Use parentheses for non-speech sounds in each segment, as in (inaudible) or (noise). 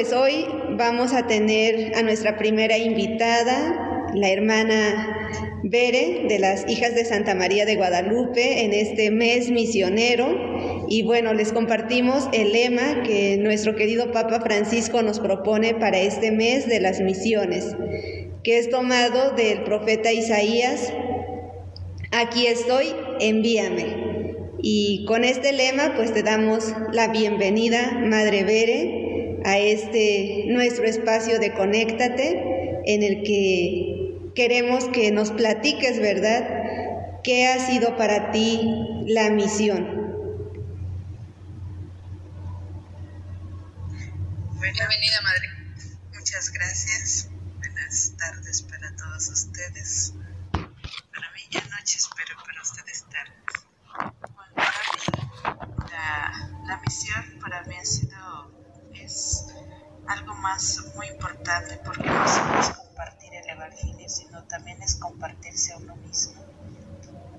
Pues hoy vamos a tener a nuestra primera invitada, la hermana Bere de las Hijas de Santa María de Guadalupe en este mes misionero. Y bueno, les compartimos el lema que nuestro querido Papa Francisco nos propone para este mes de las misiones, que es tomado del profeta Isaías, aquí estoy, envíame. Y con este lema pues te damos la bienvenida, Madre Bere, a este nuestro espacio de Conéctate, en el que queremos que nos platiques, ¿verdad? ¿Qué ha sido para ti la misión? Bienvenida, Madre. Muchas gracias. Buenas tardes para todos ustedes. Para mí ya noches, pero para ustedes tardes. La, la misión para mí ha sido algo más muy importante porque no solo es compartir el Evangelio, sino también es compartirse a uno mismo,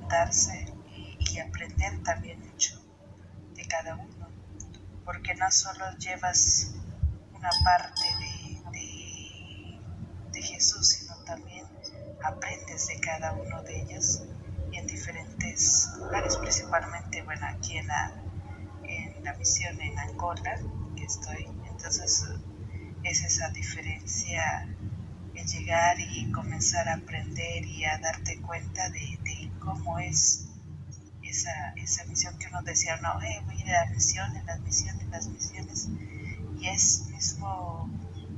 darse y, aprender también mucho de cada uno, porque no solo llevas una parte de, de, Jesús, sino también aprendes de cada uno de ellos en diferentes lugares, principalmente, bueno, aquí en la, en la misión en Angola, que estoy, entonces es esa diferencia en llegar y comenzar a aprender y a darte cuenta de, cómo es esa, esa, misión que uno decía, no, eh, voy a ir a las misiones, las misiones, las misiones. Y es mismo,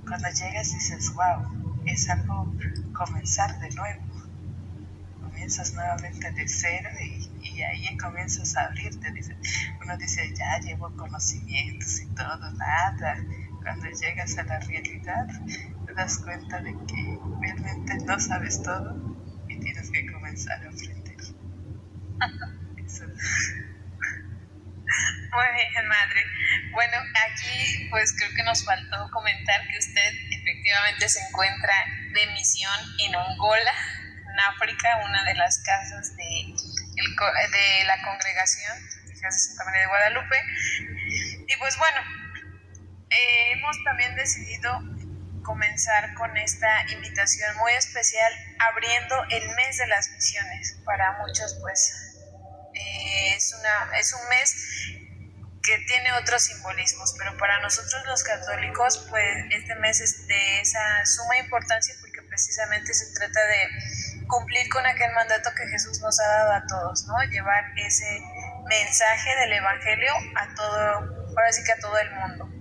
cuando llegas dices, wow, es algo comenzar de nuevo. Comienzas nuevamente de cero y, y ahí comienzas a abrirte. Uno dice, ya llevo conocimientos y todo, nada. Cuando llegas a la realidad, te das cuenta de que realmente no sabes todo y tienes que comenzar a aprender. Eso. Muy bien, madre. Bueno, aquí pues creo que nos faltó comentar que usted efectivamente se encuentra de misión en Angola, en África, una de las casas de de la congregación de Santa María de Guadalupe. Y pues bueno, eh, hemos también decidido comenzar con esta invitación muy especial abriendo el mes de las misiones. Para muchos pues eh, es, una, es un mes que tiene otros simbolismos, pero para nosotros los católicos pues este mes es de esa suma importancia porque precisamente se trata de cumplir con aquel mandato que Jesús nos ha dado a todos, ¿no? Llevar ese mensaje del Evangelio a todo, ahora sí que a todo el mundo.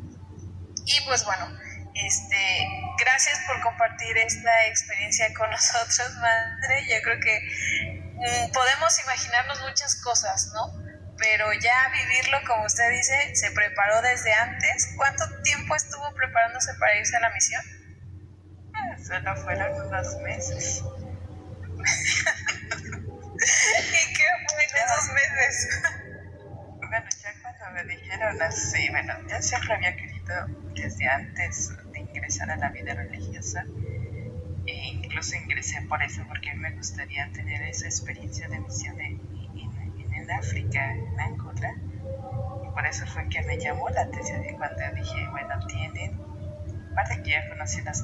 Y pues bueno, este, gracias por compartir esta experiencia con nosotros, madre. Yo creo que mm, podemos imaginarnos muchas cosas, ¿no? Pero ya vivirlo, como usted dice, se preparó desde antes. ¿Cuánto tiempo estuvo preparándose para irse a la misión? Eh, solo fueron unos meses. (laughs) ¿Y qué fue en esos meses? Bueno, ya cuando me dijeron así, bueno, yo siempre había querido desde antes de ingresar a la vida religiosa, e incluso ingresé por eso, porque me gustaría tener esa experiencia de misión en, en, en África, en Angola, y por eso fue que me llamó la atención cuando dije, bueno, tienen, aparte que ya conocí las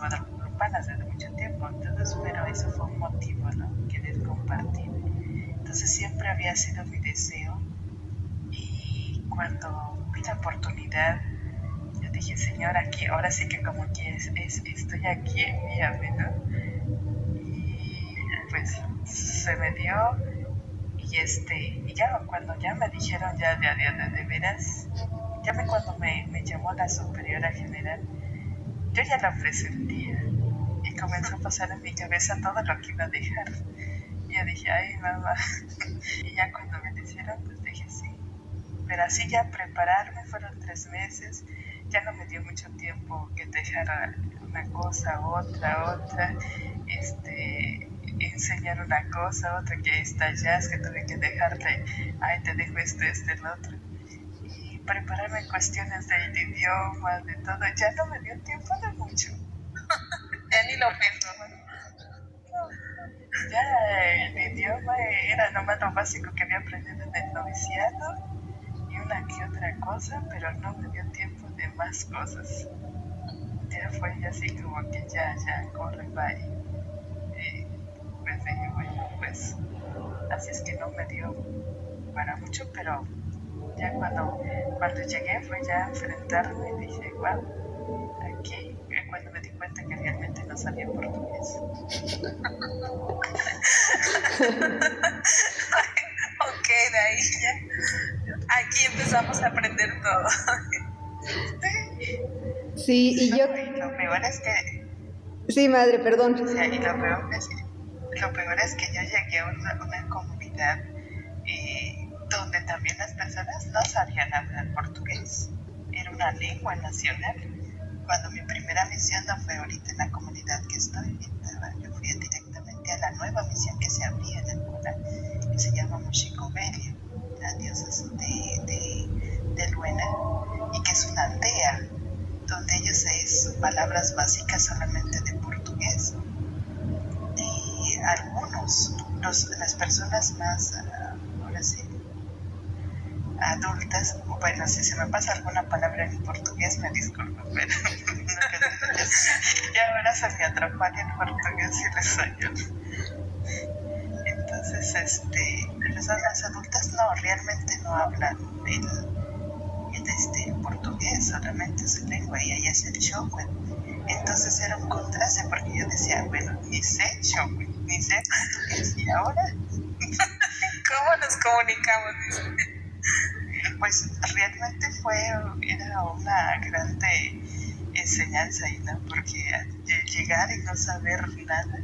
desde mucho tiempo, entonces, pero eso fue un motivo, ¿no? Querer compartir. Entonces siempre había sido mi deseo y cuando vi la oportunidad, dije, Señor, aquí, ahora sí que como que es, estoy aquí, envíame, ¿no? Y pues se me dio y este, y ya cuando ya me dijeron ya de, de, de, veras, ya me cuando me, me llamó la superiora general, yo ya la presentía comenzó a pasar en mi cabeza todo lo que iba a dejar. Y yo dije, ay, mamá. (laughs) Y ya cuando me dijeron, pues dije sí. Pero así ya prepararme fueron tres meses. Ya no me dio mucho tiempo que dejar una cosa, otra, otra. Este, enseñar una cosa, otra que estallas, que tuve que dejarle, ay, te dejo esto, este, el otro. Y prepararme en cuestiones de idioma, de todo. Ya no me dio tiempo de mucho. (laughs) Ya ni lo pienso. Ya el idioma era nomás lo básico que había aprendido en el noviciado una que otra cosa, pero no me dio tiempo de más cosas. Ya fue así como que ya, ya, corre, bye. Y pues dije, bueno, pues así es que no me dio para mucho, pero ya cuando, cuando llegué fue ya a enfrentarme y dije, wow, aquí, cuando me di cuenta que realmente no sabía portugués. (laughs) ok, de ahí ya, aquí empezamos a aprender todo. sí, y yo... lo peor es que... Sí, madre, perdón. O sea, y lo peor es que, lo peor es que yo llegué a una, una comunidad eh, donde también las personas no sabían hablar portugués. Era una lengua nacional. Cuando mi primera misión no fue ahorita en la comunidad que estoy, yo fui directamente a la nueva misión que se abría en Angola, que se llama Mochicovelia, de, de, Luena, y que es una aldea donde ellos es palabras básicas solamente de portugués. Y algunos, los, las personas más adultas, bueno, si se me pasa alguna palabra en portugués, me disculpo, (laughs) pero ya ahora se me atrapan en portugués y el español. Entonces, este, las adultas no, realmente no hablan el, el, este, portugués, solamente su lengua, y ahí es el show. Entonces era un contraste porque yo decía, bueno, ni sé show, ni sé portugués, y ahora, (laughs) ¿cómo nos comunicamos? pues realmente fue, era una grande enseñanza, ¿no? Porque llegar y no saber nada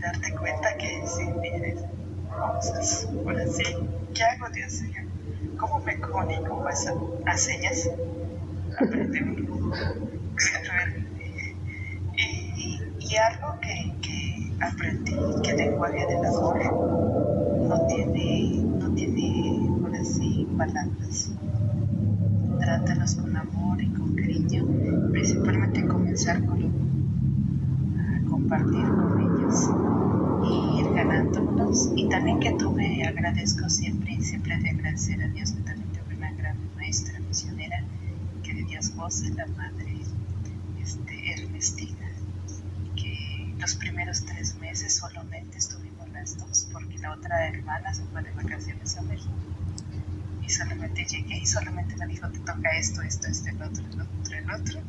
darte cuenta que sí tienes cosas por así, ¿qué hago, Dios mío? ¿Cómo me comunico? Pues a, señas, aprender (laughs) y, y algo que, que aprendí, que el lenguaje del amor no tiene, no tiene así palabras. Trátalos con amor y con cariño, principalmente comenzar con a compartir con ellos y ir ganándolos. Y también que tuve, agradezco siempre y siempre de agradecer a Dios que también tuve una gran maestra misionera, que de Dios voce, la madre este, Ernestina, que los primeros tres meses solamente estuvimos las dos, porque la otra hermana se fue de vacaciones a México y solamente llegué y solamente me dijo, te toca esto, esto, esto, el otro, el otro, el otro.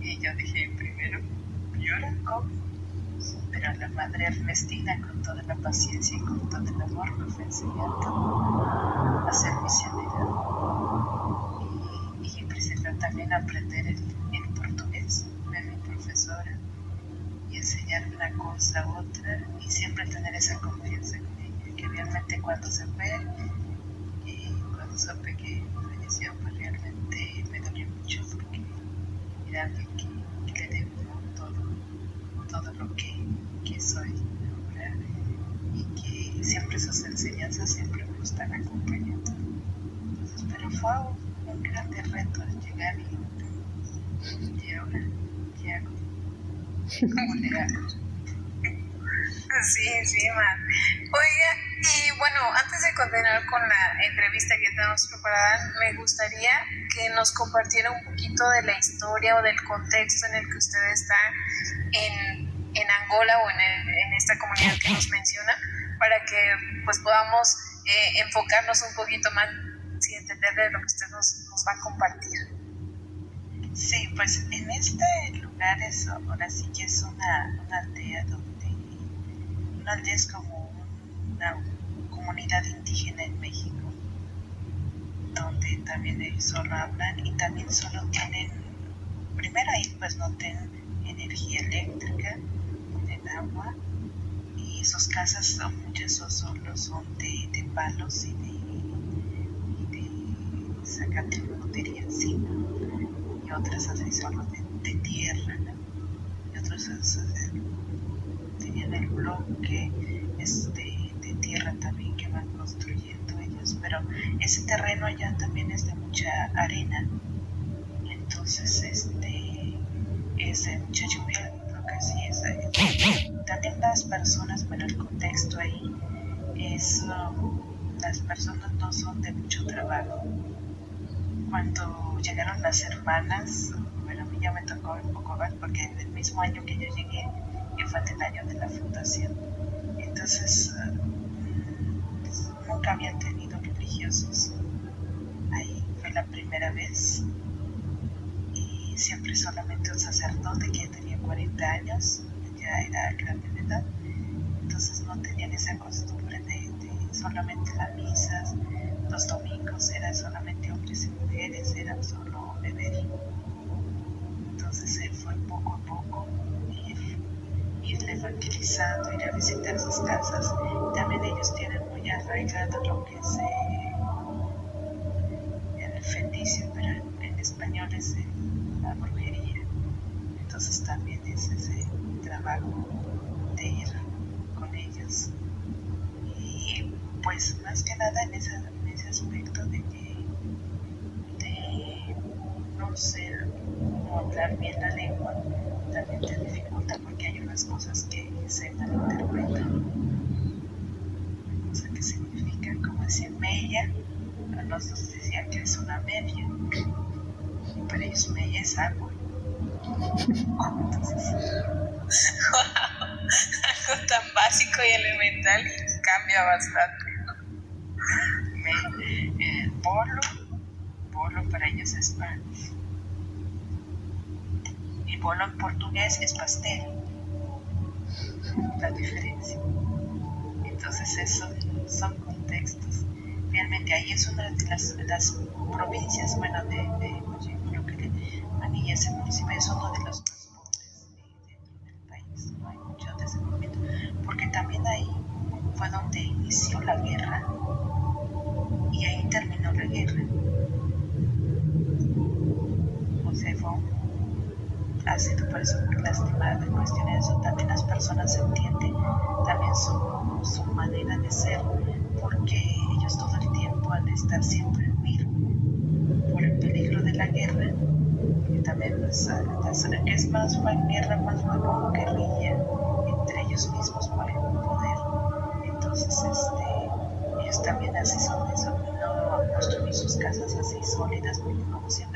Y yo dije, primero, llora, ¿cómo? Pero la madre Ernestina, con toda la paciencia y con todo el amor, me fue enseñando a ser misionera. Y, y empecé también a aprender el, el portugués de mi profesora y enseñarme una cosa u otra y siempre tener esa confianza con ella, que realmente cuando se fue supe que falleció, pues realmente me dolió mucho porque era que, que le debo todo, todo lo que, que soy ahora y que sus enseñanzas siempre me están acompañando. Entonces, pero fue un, grande reto llegar y, y ahora, ¿qué hago? ¿Cómo le hago? Sí, sí, man. Oiga, y bueno, antes de continuar con la entrevista que tenemos preparada, me gustaría que nos compartiera un poquito de la historia o del contexto en el que usted está en, en Angola o en, en, esta comunidad que nos menciona, para que pues podamos eh, enfocarnos un poquito más y entender de lo que usted nos, nos va a compartir. Sí, pues en este lugar es, ahora sí que es una, una aldea donde, una aldea es como una comunidad indígena en México, donde también solo hablan y también solo tienen, primero ahí pues no tienen energía eléctrica, tienen agua sus casas son, muchas solo son de, de palos y de, y de zacate encima y otras así solo de, de tierra y otros tenían el bloque este tierra también que van construyendo ellos, pero ese terreno allá también es de mucha arena, entonces este es de mucha lluvia, que sí es también las personas, bueno el contexto ahí es um, las personas no son de mucho trabajo. Cuando llegaron las hermanas, bueno, a mí ya me tocó un poco más porque en el mismo año que yo llegué, yo fue el año de la fundación. Entonces, pues, nunca había tenido religiosos. Ahí fue la primera vez. Y siempre solamente un sacerdote que ya bastante. El bolo, bolo para ellos es pan. Y bolo en portugués es pastel. La diferencia. Entonces, eso son contextos. Realmente ahí es una de las, las provincias, bueno, de, de, creo que Manilla, ese municipio es uno de los porque también ahí fue donde inició la guerra y ahí terminó la guerra. Fue ha sido muy lastimada en cuestión de eso. También las personas entienden también su, su manera de ser, porque ellos todo el tiempo al estar siempre huir por el peligro de la guerra, y también pues, es más guerra, más como guerrilla entre ellos mismos. Entonces, este, ellos también así son eso, no construir sus casas así sólidas, porque como siempre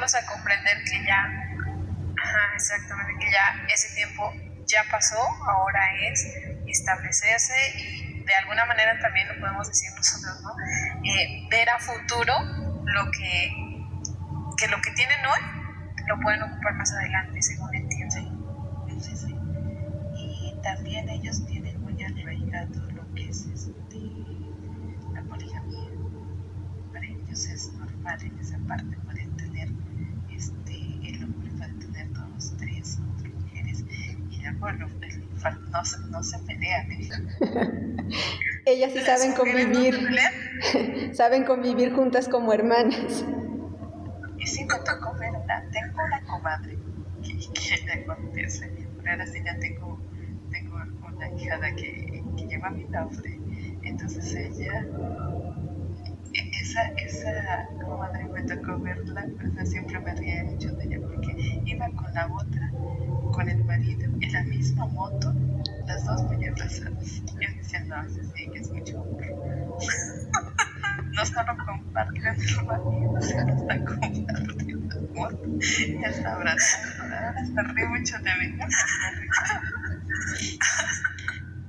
ayudarlos a comprender que ya, ajá, exactamente, que ya ese tiempo ya pasó, ahora es establecerse y de alguna manera también lo podemos decir nosotros, ¿no? Eh, ver a futuro lo que, que lo que tienen hoy lo pueden ocupar más adelante, según entiendo. Sí, sí, Y también ellos tienen muy arraigado lo que es este, la poligamia. Para ellos es normal en esa parte, acuerdo, no, se pelean. (laughs) Ellas sí saben convivir. (laughs) saben convivir juntas como hermanas. Y sí me tocó verla. Tengo una comadre que, que (laughs) le acontece. Pero ahora sí ya tengo, tengo una hijada que, que lleva mi nombre. Entonces ella, esa, esa comadre me tocó verla, pero siempre me ríe mucho de ella porque iba con la otra, con el marido, en la misma moto, las dos muy abrazadas. Yo decía, no, sí, que es mucho amor. (laughs) no solo comparten el marido, sino hasta comparten amor. Y hasta abrazando. Ahora se ríe mucho de mí.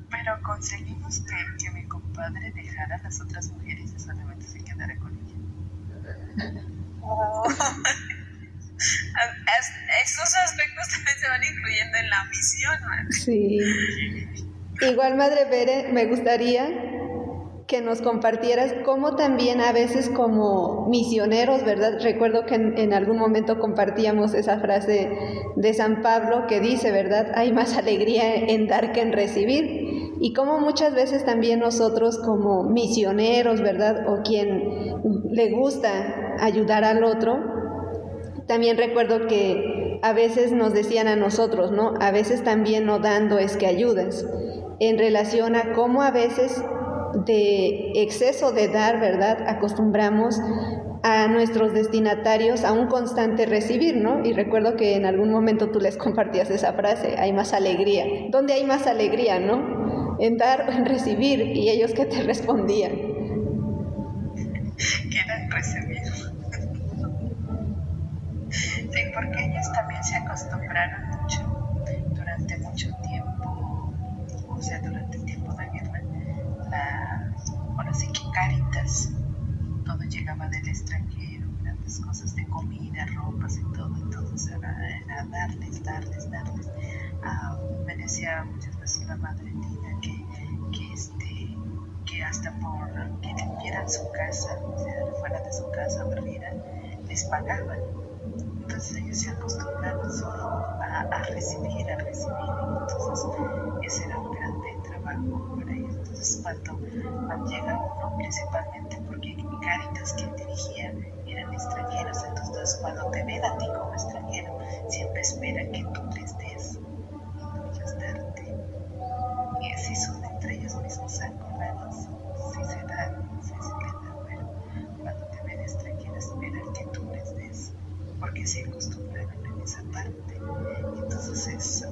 Pero conseguimos que, que mi compadre dejara a las otras mujeres y solamente se quedara con ella. (laughs) Oh. Estos aspectos también se van incluyendo en la misión. Sí. Igual, Madre Bere, me gustaría que nos compartieras cómo también a veces como misioneros, ¿verdad? Recuerdo que en, algún momento compartíamos esa frase de San Pablo que dice, ¿verdad? Hay más alegría en dar que en recibir. Y cómo muchas veces también nosotros como misioneros, ¿verdad? O quien le gusta ayudar al otro, también recuerdo que a veces nos decían a nosotros, ¿no? A veces también no dando es que ayudas, en relación a cómo a veces de exceso de dar, ¿verdad? Acostumbramos a nuestros destinatarios a un constante recibir, ¿no? Y recuerdo que en algún momento tú les compartías esa frase, hay más alegría. ¿Dónde hay más alegría, no? En dar o en recibir, y ellos que te (laughs) respondían. Quieren recibir. Sí, porque ellos también se acostumbraron mucho durante mucho tiempo, o sea, durante el tiempo de guerra, la, ahora sí que Caritas, todo llegaba del extranjero, grandes cosas de comida, ropas y todo, entonces era, darles, darles, darles. Ah, me muchas veces la madre Tina que, que, este, que hasta por que limpiaran su casa, o sea, fuera de su casa, barrieran, les pagaban. Entonces ellos se acostumbraron solo a, a recibir, a recibir, entonces ese era un grande trabajo para ellos. Cuando, llega uno, principalmente porque Caritas quien dirigía eran extranjeros, entonces cuando te ven a ti como extranjero, siempre espera que tú les des porque se acostumbraron en esa parte. Entonces es,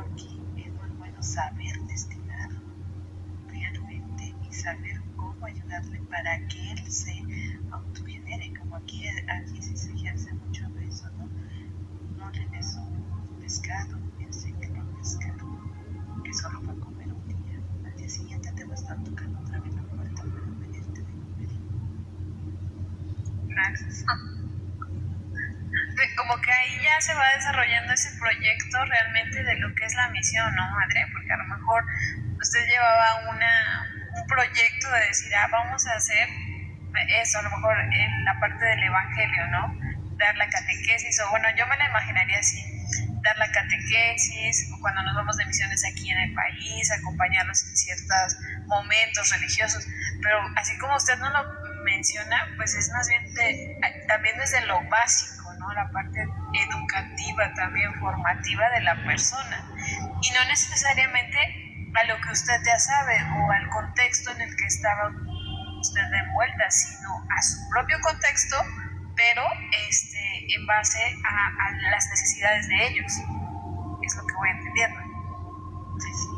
aquí, es muy bueno saber destinar realmente y saber cómo ayudarle para que él se autogenere, como aquí, aquí sí se ejerce mucho de eso, ¿no? No le des un pescado, enséñale un pescado, que solo va a comer un día, al día siguiente te va a estar tocando otra vez la puerta para pedirte de comer. Gracias que ahí ya se va desarrollando ese proyecto realmente de lo que es la misión, ¿no, madre? Porque a lo mejor usted llevaba una, un proyecto de decir, ah, vamos a hacer eso, a lo mejor en la parte del evangelio, ¿no? Dar la catequesis, o bueno, yo me la imaginaría así, dar la catequesis, o cuando nos vamos de misiones aquí en el país, acompañarlos en ciertos momentos religiosos, pero así como usted no lo menciona, pues es más bien de, también desde lo básico la parte educativa, también formativa de la persona. Y no necesariamente a lo que usted ya sabe o al contexto en el que estaba usted envuelta, sino a su propio contexto, pero este, en base a, las necesidades de ellos. Es lo que voy entendiendo. Sí, sí,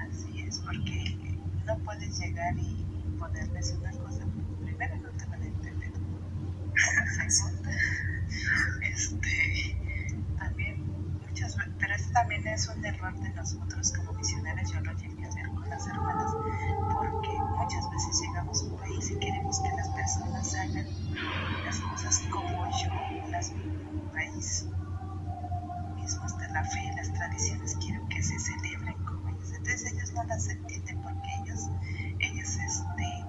así es, porque no puedes llegar y ponerles una cosa, primero no te van a entender. (laughs) este, también muchas pero este también es un error de nosotros como misioneros, yo lo llegué a ver con las hermanas, porque muchas veces llegamos a un país y queremos que las personas hagan las cosas como yo las en un país. Mismo hasta la fe, las tradiciones, quiero que se celebren como ellos. Entonces ellos no las entienden porque ellos, ellos este,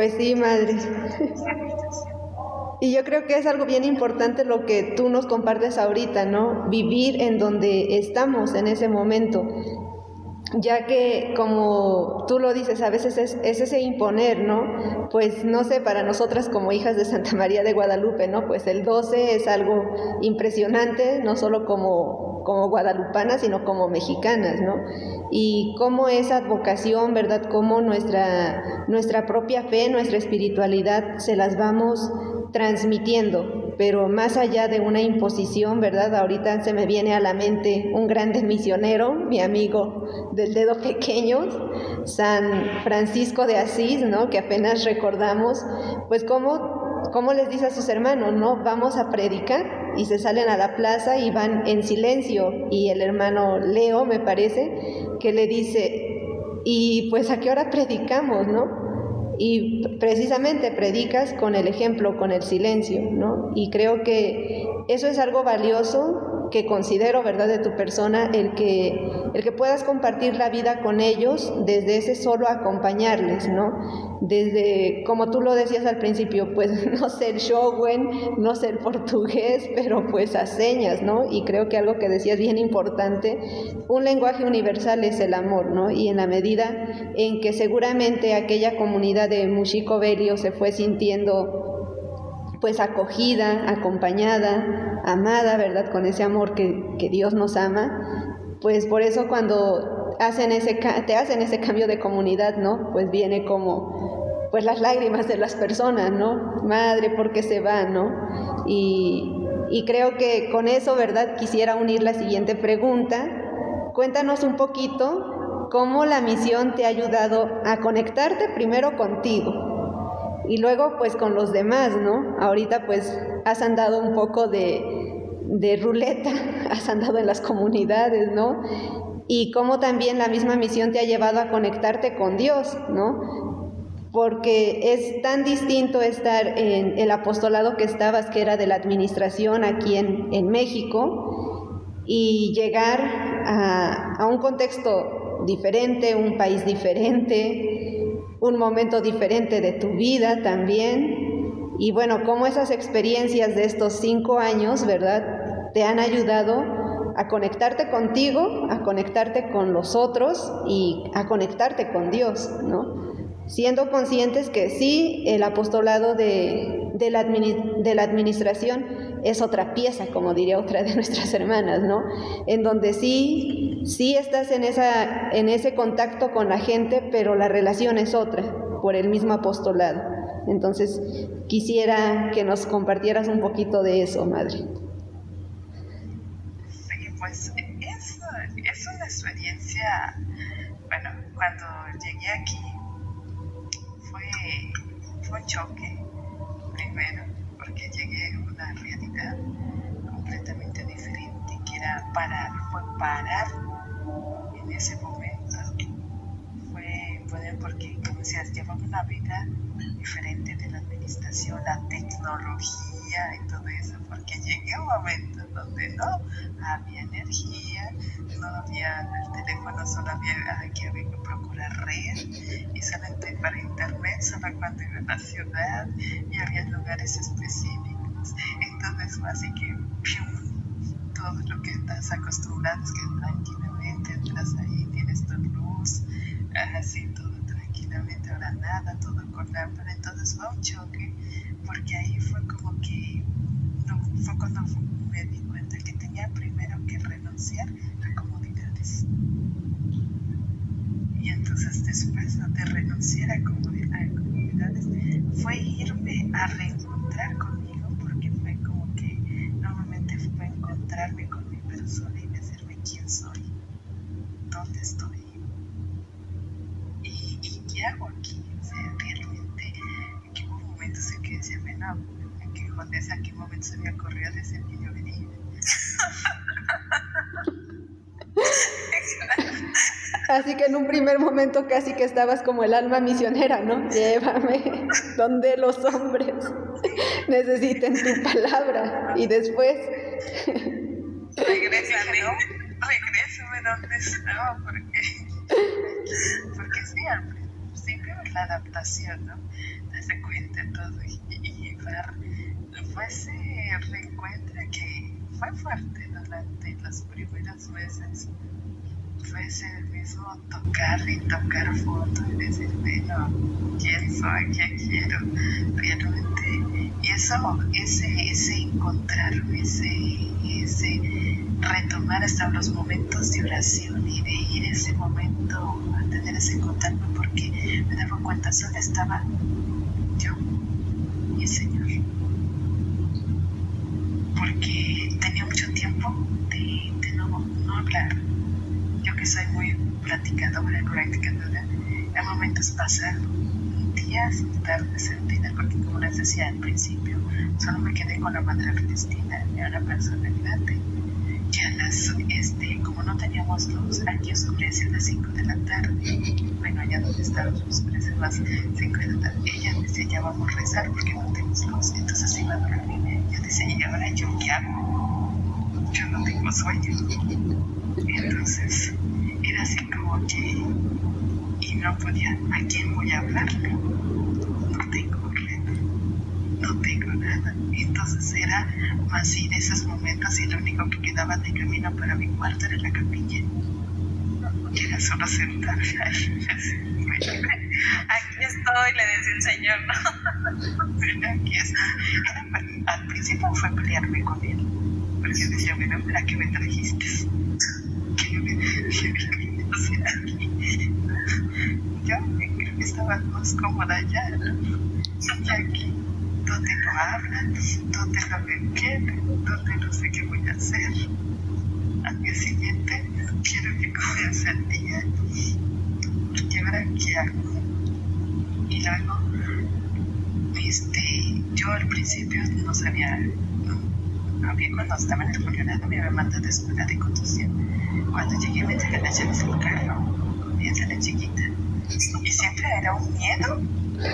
Pues sí, madre. Y yo creo que es algo bien importante lo que tú nos compartes ahorita, ¿no? Vivir en donde estamos en ese momento ya que como tú lo dices, a veces es, ese imponer, ¿no? Pues no sé, para nosotras como hijas de Santa María de Guadalupe, ¿no? Pues el 12 es algo impresionante, no solo como, como guadalupanas, sino como mexicanas, ¿no? Y cómo esa advocación, ¿verdad? Cómo nuestra, nuestra propia fe, nuestra espiritualidad se las vamos transmitiendo, pero más allá de una imposición, ¿verdad? Ahorita se me viene a la mente un grande misionero, mi amigo del dedo pequeño, San Francisco de Asís, ¿no? Que apenas recordamos, pues cómo, cómo les dice a sus hermanos, ¿no? Vamos a predicar y se salen a la plaza y van en silencio y el hermano Leo, me parece, que le dice, y pues a qué hora predicamos, ¿no? Y precisamente predicas con el ejemplo, con el silencio, ¿no? Y creo que eso es algo valioso que considero, ¿verdad?, de tu persona, el que, el que puedas compartir la vida con ellos desde ese solo acompañarles, ¿no? Desde, como tú lo decías al principio, pues (laughs) no ser showwen, no ser portugués, pero pues a señas, ¿no? Y creo que algo que decías bien importante, un lenguaje universal es el amor, ¿no? Y en la medida en que seguramente aquella comunidad de Muxico Belio se fue sintiendo pues acogida, acompañada, amada, ¿verdad? Con ese amor que, que Dios nos ama, pues por eso cuando hacen ese, te hacen ese cambio de comunidad, ¿no? Pues viene como pues las lágrimas de las personas, ¿no? Madre, ¿por qué se va, no? Y, y creo que con eso, ¿verdad? Quisiera unir la siguiente pregunta. Cuéntanos un poquito cómo la misión te ha ayudado a conectarte primero contigo, y luego pues con los demás, ¿no? Ahorita pues has andado un poco de, de ruleta, (laughs) has andado en las comunidades, ¿no? Y cómo también la misma misión te ha llevado a conectarte con Dios, ¿no? Porque es tan distinto estar en el apostolado que estabas, que era de la administración aquí en, en México, y llegar a, a un contexto diferente, un país diferente, un momento diferente de tu vida también. Y bueno, cómo esas experiencias de estos cinco años, ¿verdad? Te han ayudado a conectarte contigo, a conectarte con los otros y a conectarte con Dios, ¿no? Siendo conscientes que sí, el apostolado de, de, la, de la administración es otra pieza, como diría otra de (laughs) nuestras hermanas, ¿no? En donde sí, sí estás en, esa, en ese contacto con la gente, pero la relación es otra, por el mismo apostolado. Entonces, quisiera que nos compartieras un poquito de eso, madre. Sí, pues es, es una experiencia, bueno, cuando llegué aquí fue, fue un choque, primero, porque llegué a una realidad completamente diferente, que era parar, fue parar en ese momento. Fue, fue porque, como decías, llevaba una vida diferente de la administración, la tecnología y todo eso, porque llegué a un momento donde no había energía, no había el teléfono, solo había que había que procurar red y solamente para internet, solo cuando iba a la ciudad y había lugares específicos. Entonces fue así que todo lo que estás acostumbrado es que tranquilamente entras ahí, tienes tu luz, así todo tranquilamente, ahora nada, todo con lámpara. Entonces fue un choque porque ahí fue como que no, fue cuando me di cuenta que tenía primero que renunciar a comodidades. Y entonces después de renunciar a comodidades fue irme a reencontrar conmigo porque fue como que normalmente fue encontrarme con mi persona y decirme quién soy, dónde estoy y, y qué hago aquí. O sea, realmente en qué momento en que decía, no, en qué, en qué momento se me ocurrió decir que yo venía. Así que en un primer momento casi que estabas como el alma misionera, ¿no? Llévame donde los hombres necesiten tu palabra. Y después... Regrésame, ¿no? Regrésame donde estaba, porque, porque sí, al principio es la adaptación, ¿no? Darse cuenta todo y, y llevar fue ese reencuentro que fue fuerte durante las primeras meses. Fue ese mismo tocar y tocar foto y decir, bueno, ¿quién soy? ¿Qué quiero? Realmente. Y eso, ese, ese encontrarme, ese, ese retomar hasta los momentos de oración y de ir ese momento a tener ese contacto porque me daba cuenta solo estaba yo y el Señor. Porque tenía mucho tiempo de, de no, no, hablar. Yo que soy muy platicadora, practicadora, en momentos pasaron días, tardes, vida porque como les decía al principio, solo me quedé con la madre Cristina, era una persona grande este, como no teníamos luz, aquí oscurece a las 5 de la tarde. Bueno, allá donde estábamos oscurece a las 5 de la tarde. Ella decía, ya vamos a rezar porque no tenemos luz. Entonces iba a dormir. Yo decía, ¿y ahora yo qué hago? Yo no tengo sueño. Entonces era así como que, y no podía, ¿a quién voy a hablarle? No tengo no tengo nada. Entonces era más ir esos momentos y lo único que quedaba de camino para mi cuarto era la capilla. Era solo sentarme. (laughs) Aquí estoy, le decía el Señor, ¿no? Aquí estoy. al principio fue pelearme con él. Porque decía, bueno, ¿para qué me trajiste? ¿Qué me, qué me hacer aquí? Yo creo que estaba más cómoda allá, Y aquí hablan, donde me entienden, donde no sé qué voy a hacer. Al día siguiente quiero que comience el día. ¿Y ahora qué hago? Y luego, este, yo al principio no sabía, no, había cuando estaba en el funcionario me había mandado a escuela de conducción. Cuando llegué me entregué las llaves del carro, comienza la chiquita. Y siempre era un miedo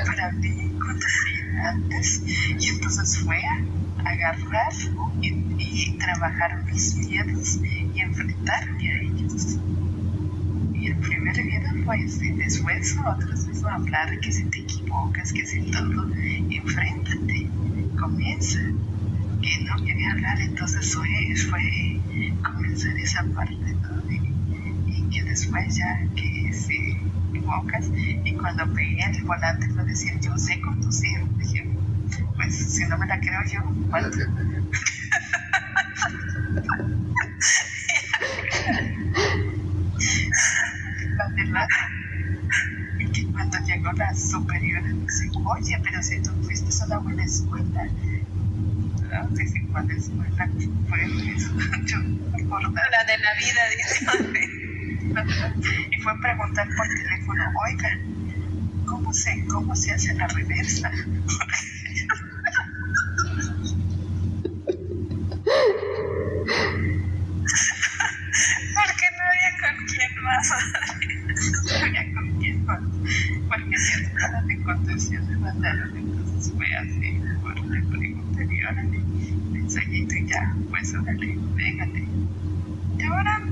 para mí conducir antes y entonces fue a agarrar y, trabajar mis miedos y enfrentarme a ellos. Y el primer miedo fue ese, después otros mismo hablar que si te equivocas, que si todo, enfréntate, comienza. Que no quería hablar, entonces fue, fue comenzar esa parte, ¿no? y, y que después ya que si equivocas y cuando pegué el volante fue decir yo sé conducir dije pues si no me la creo yo ¿cuánto? (laughs) la verdad y que cuando llegó la superiora dice oye pero si tú fuiste a una buena escuela ¿no? dice cuál escuela fue eso (laughs) yo la de la vida dice. (laughs) Y fue a preguntar por teléfono, oiga, ¿cómo se, cómo se hace la reversa (laughs) no había con quién más. no había con quién más. Porque si estaba de conducción me mandaron, entonces fue así, por le pregunté, y órale, mensajito y ya, pues órale, véngale. Y ahora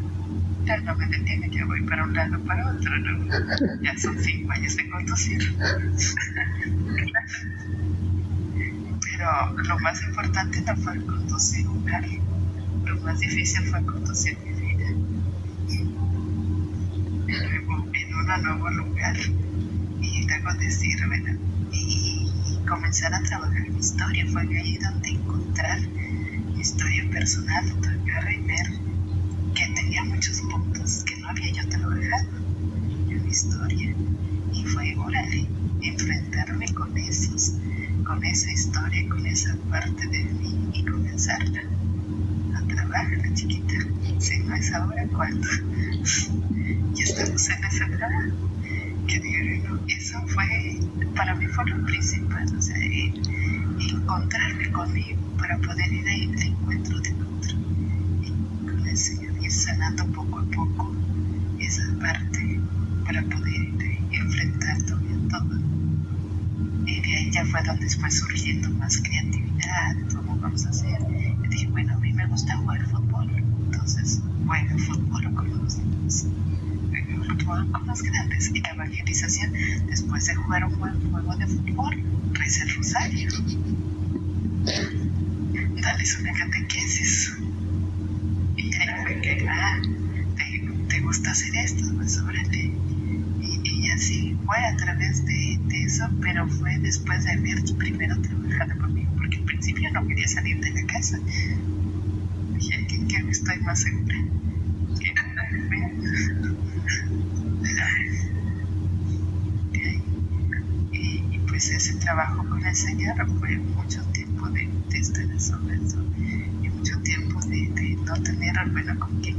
ya no me detiene, ya voy para un lado, para otro, ¿no? Ya son cinco años de conducir. Pero lo más importante no fue conducir un carro, lo más difícil fue conducir mi vida. Luego, en un nuevo lugar, y luego decir, bueno, y, comenzar a trabajar mi historia, fue ahí donde encontrar mi historia personal, tocar y ver que tenía muchos puntos que no había yo trabajado historia. Y fue, órale, enfrentarme con esos, con esa historia, con esa parte de mí y comenzarla a trabajar, chiquita. Si no es ahora, ¿cuándo? y estamos en esa edad. Que digo, eso fue, para mí fue lo principal, o sea, encontrarme conmigo para poder ir al encuentro de otro. Y con el Señor ir sanando poco a poco para poder enfrentar también todo. Y de ahí ya fue donde fue surgiendo más creatividad, cómo vamos a hacer. Y dije, bueno, a mí me gusta jugar fútbol, entonces juego fútbol con los niños, fútbol con los grandes. Y la evangelización, después de jugar un buen juego de fútbol, reza el rosario. darles una catequesis. Y ahí fue que, ah, ¿te, gusta hacer esto? Pues órale. Así fue a través de, eso, pero fue después de haber primero trabajado conmigo, porque al principio no quería salir de la casa. Dije que, que estoy más segura. Que, (laughs) y, y pues ese trabajo con el Señor fue mucho tiempo de, de estar sobre eso y mucho tiempo de, de no tener, bueno, con quien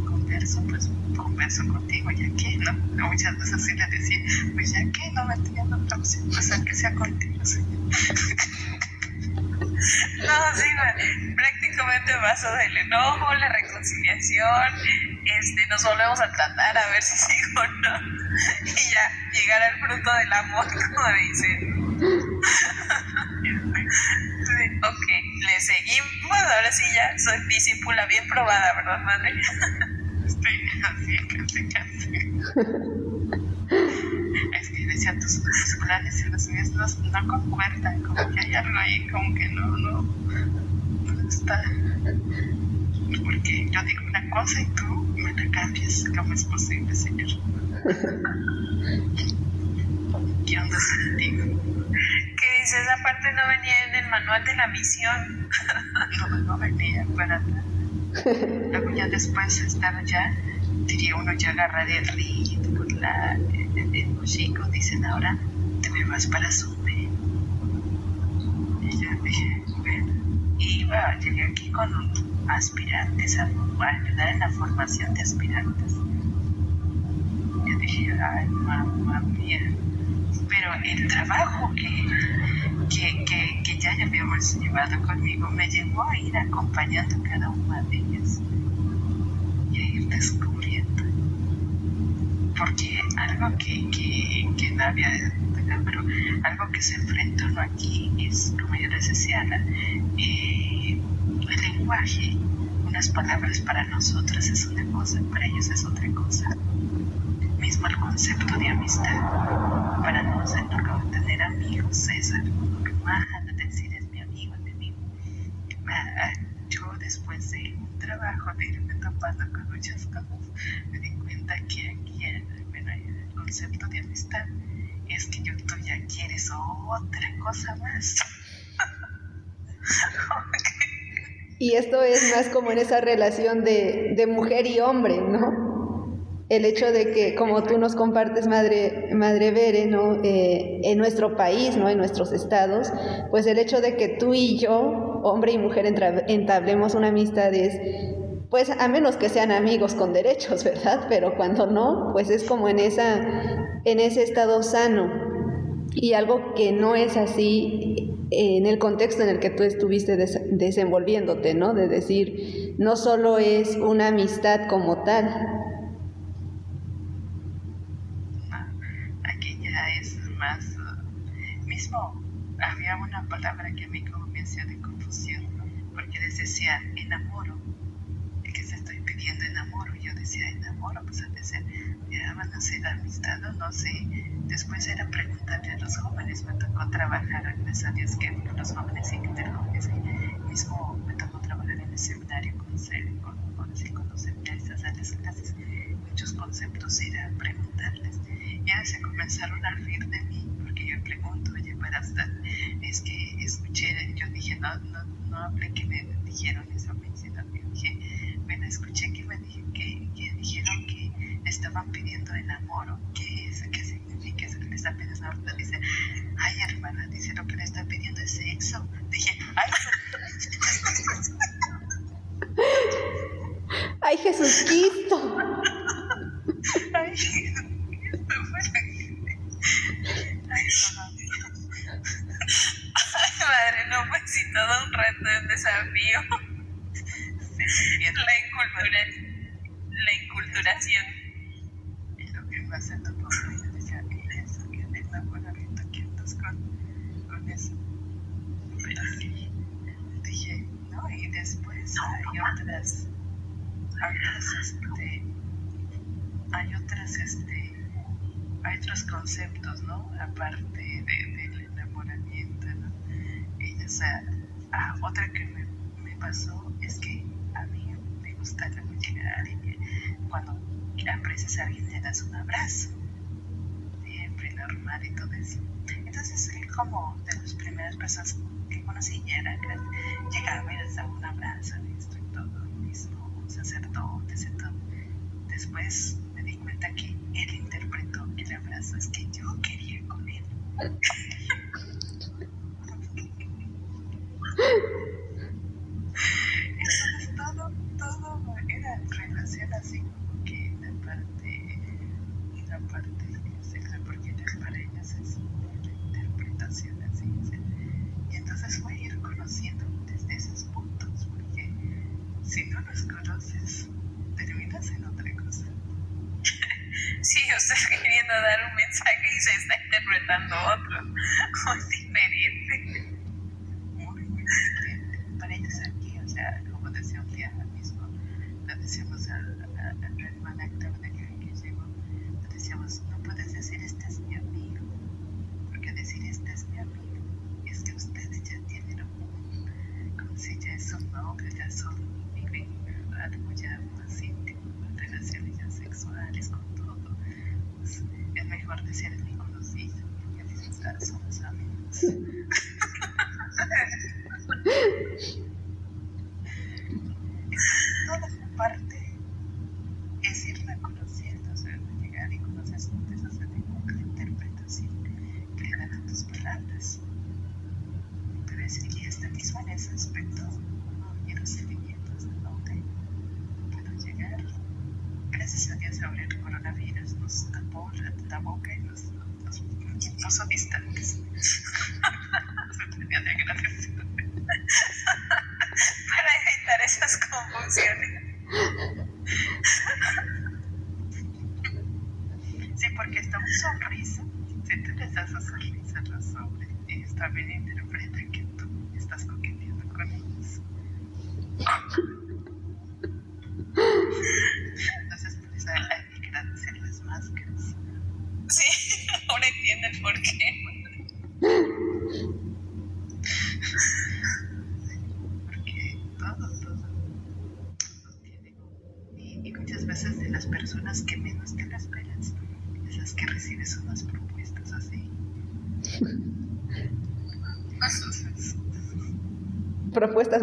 converso, pues converso contigo, ya que, ¿no? Muchas veces sí le decía, pues ya que no me tenía otra opción, pues aunque sea contigo, Señor. (laughs) No, sí, prácticamente pasó del enojo, la reconciliación, este, nos volvemos a tratar a ver si sigo o no, (laughs) y ya llegar al fruto del amor, (laughs) como dicen. ok, le seguimos, ahora sí ya soy discípula bien probada, ¿verdad, madre? Así, casi, casi. Es que decía, tus, tus planes y los míos no, no concuerdan, como que hay algo ahí, como que no, no, no está. Porque yo digo una cosa y tú me la cambias, ¿cómo es posible, Señor? (laughs) ¿Qué onda contigo? ¿Qué dice? Esa parte no venía en el manual de la misión. (laughs) No, no venía para nada. (laughs) Luego ya después estar ya, diría uno ya agarrar el ritmo, la, el, el, los chicos dicen ahora te me vas para Sume. Y yo dije, bueno, iba, llegué aquí con aspirantes a, a ayudar en la formación de aspirantes. Yo dije, ay, mamá mía. Pero el trabajo que, que, que, que ya habíamos llevado conmigo me llevó a ir acompañando cada una de ellas descubriendo. Porque algo que, que, que no había, pero algo que se enfrenta uno aquí es, como yo les decía, eh, el lenguaje, unas palabras para nosotros es una cosa, para ellos es otra cosa. Mismo el concepto de amistad. Para nosotros tener amigos es algo normal, decir es mi amigo, es mi amigo. Yo después de un trabajo de topando con muchas cosas, me di cuenta que aquí el concepto de amistad es que yo, tú ya quieres otra cosa más. (laughs) Y esto es más como en esa relación de, de, mujer y hombre, ¿no? El hecho de que, como tú nos compartes, Madre, Madre Bere, ¿no? Eh, en nuestro país, ¿no? En nuestros estados, pues el hecho de que tú y yo, hombre y mujer, entablemos una amistad es, pues a menos que sean amigos con derechos, ¿verdad? Pero cuando no, pues es como en, esa, en ese estado sano. Y algo que no es así en el contexto en el que tú estuviste des desenvolviéndote, ¿no? De decir, no solo es una amistad como tal. Aquí ya es más, uh, mismo había una palabra que a mí como me hacía de confusión, porque les decía enamoro, y que se estoy pidiendo enamoro, yo decía enamoro, pues a veces van a ser amistad o no sé, después era preguntarle a los jóvenes, me tocó trabajar, gracias a Dios que los jóvenes y interjóvenes, mismo me tocó trabajar en el seminario con, con, con, con los seminaristas, clases, muchos conceptos era preguntarles, ya se comenzaron a reír de mí, porque yo pregunto, oye, para estar, es que escuché, yo dije, no, no, no hablé que me dijeron eso a mí, sino que dije, bueno, escuché que me dije, que, que dijeron que estaban pidiendo enamoro, ¿qué es? ¿Qué significa eso que le están pidiendo ahorita? Dice, ay hermana, dice lo que le están pidiendo es sexo. Dije, ay, (laughs) ay Jesucristo. ay, Jesucristo, (laughs) ay, madre, no, pues sí, todo un reto, un desafío. Sí, la, incultura, y lo que pasa, no puedo yo decía, es eso? ¿Qué es la pagamiento? Con, eso? Pero sí, dije, ¿no? Y después hay otras, hay otras, este, hay otras, este, hay otros conceptos, ¿no? Aparte de, del enamoramiento, ¿no? Y o sea, ah, otra que me, me pasó es que a mí me gusta la mujer cuando la empresa alguien le das un abrazo. Siempre normal y todo eso. Entonces él como de las primeras personas que conocí ya era que llegaba y les daba un abrazo al instructor, mismo un sacerdote, etc. Después me di cuenta que él interpretó el abrazo es que yo quería con él. (laughs)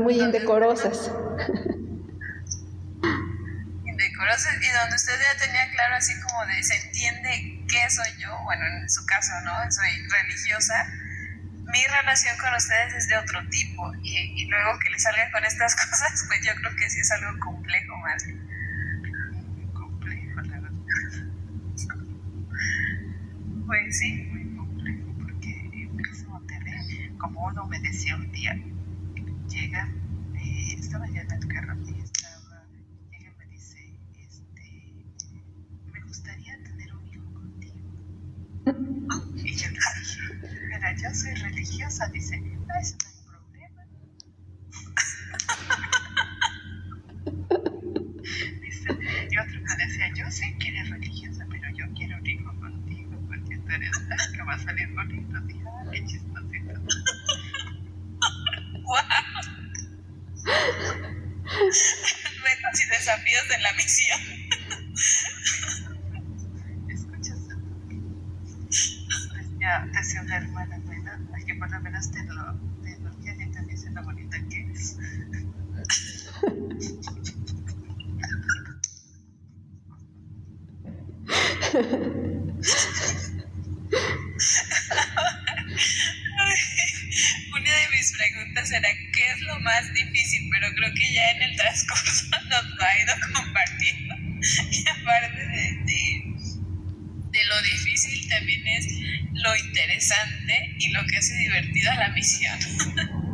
muy indecorosas. (laughs) Indecorosas y donde usted ya tenía claro así como de se entiende qué soy yo, bueno, en su caso, ¿no? Soy religiosa. Mi relación con ustedes es de otro tipo y, y luego que le salgan con estas (laughs) cosas, pues yo creo que sí es algo como (laughs) nos ha ido compartiendo. Y aparte de, de, de, lo difícil, también es lo interesante y lo que hace divertida la misión. (laughs)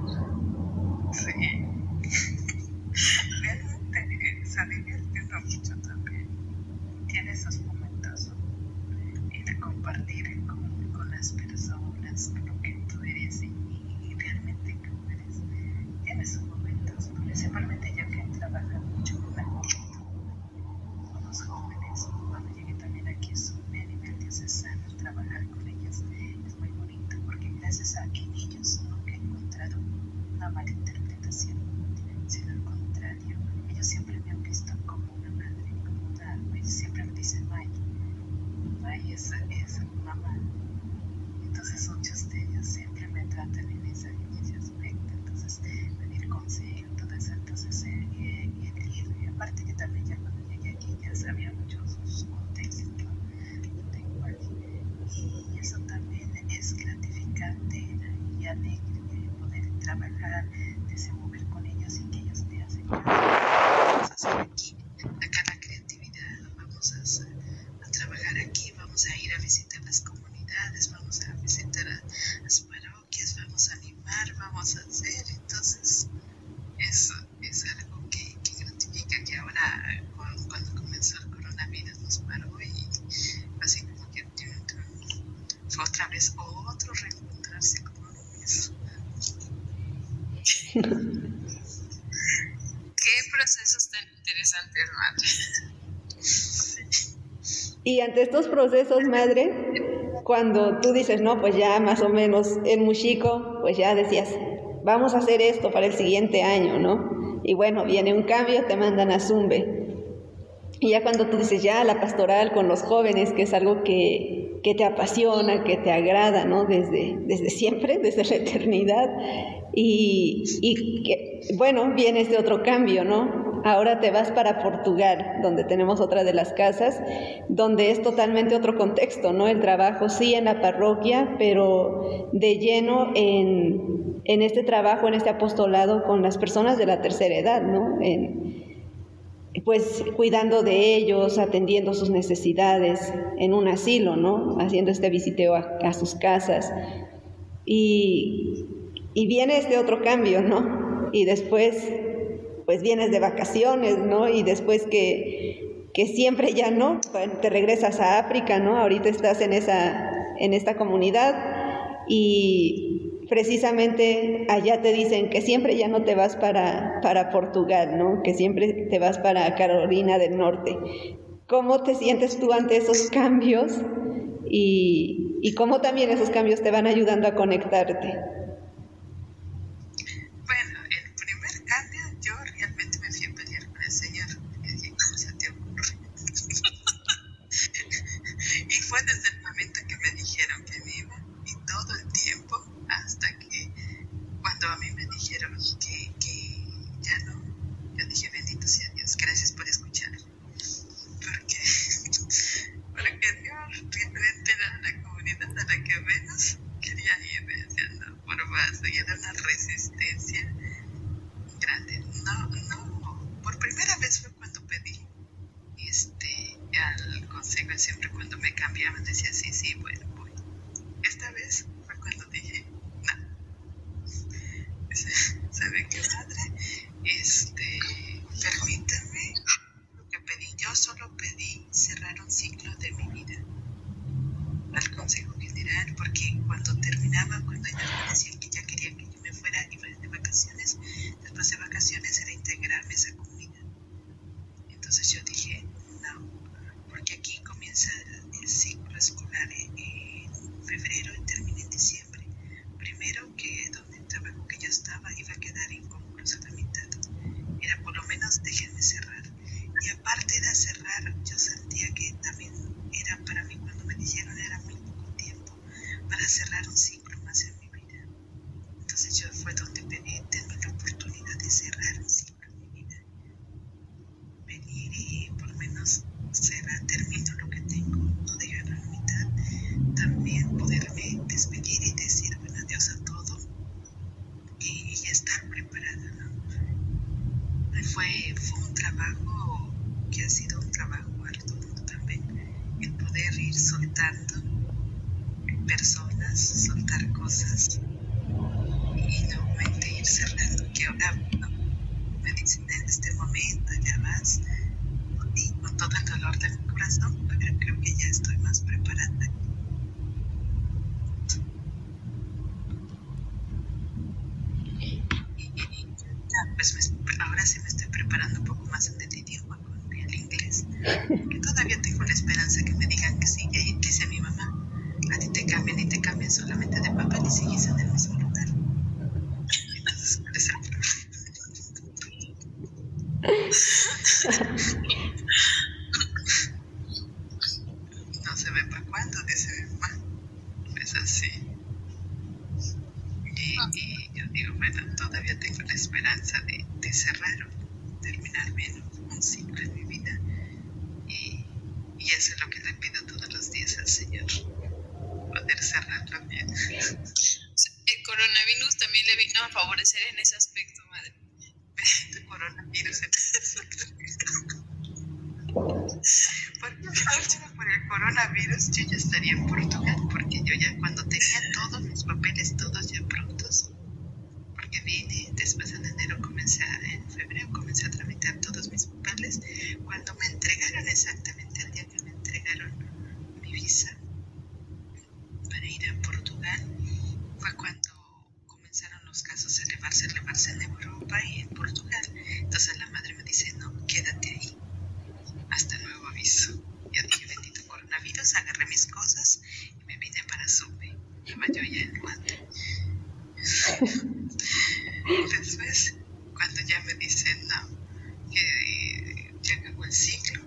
Y ante estos procesos, madre, cuando tú dices, no, pues ya más o menos en Muxico, pues ya decías, vamos a hacer esto para el siguiente año, ¿no? Y bueno, viene un cambio, te mandan a Zumbe. Y ya cuando tú dices, ya la pastoral con los jóvenes, que es algo que, que te apasiona, que te agrada, ¿no? Desde, desde siempre, (laughs) desde la eternidad. Y, y que, bueno, viene este otro cambio, ¿no? Ahora te vas para Portugal, donde tenemos otra de las casas, donde es totalmente otro contexto, ¿no? El trabajo sí en la parroquia, pero de lleno en, en este trabajo, en este apostolado con las personas de la tercera edad, ¿no? Pues cuidando de ellos, atendiendo sus necesidades en un asilo, ¿no? Haciendo este visiteo a, a sus casas. Y, y viene este otro cambio, ¿no? Y después pues vienes de vacaciones, ¿no? Y después que, que siempre ya no, te regresas a África, ¿no? Ahorita estás en, esa, en esta comunidad y precisamente allá te dicen que siempre ya no te vas para, para Portugal, ¿no? Que siempre te vas para Carolina del Norte. ¿Cómo te sientes tú ante esos cambios? Y, y cómo también esos cambios te van ayudando a conectarte. coronavirus. Por el coronavirus yo ya estaría en Portugal, porque yo ya cuando tenía todos mis papeles, todos ya prontos, porque vine después en enero, comencé a, en febrero comencé a tramitar todos mis papeles, cuando me entregaron exactamente el día que me entregaron mi visa para ir a Portugal, fue cuando comenzaron los casos a elevarse, elevarse en Europa y en Portugal. Entonces la madre me dice, no, quédate ahí hasta nuevo aviso. Yo dije, bendito coronavirus, agarré mis cosas y me vine para Supe. Iba yo ya en Guante. (laughs) y después, cuando ya me dicen, no, que ya acabó el ciclo,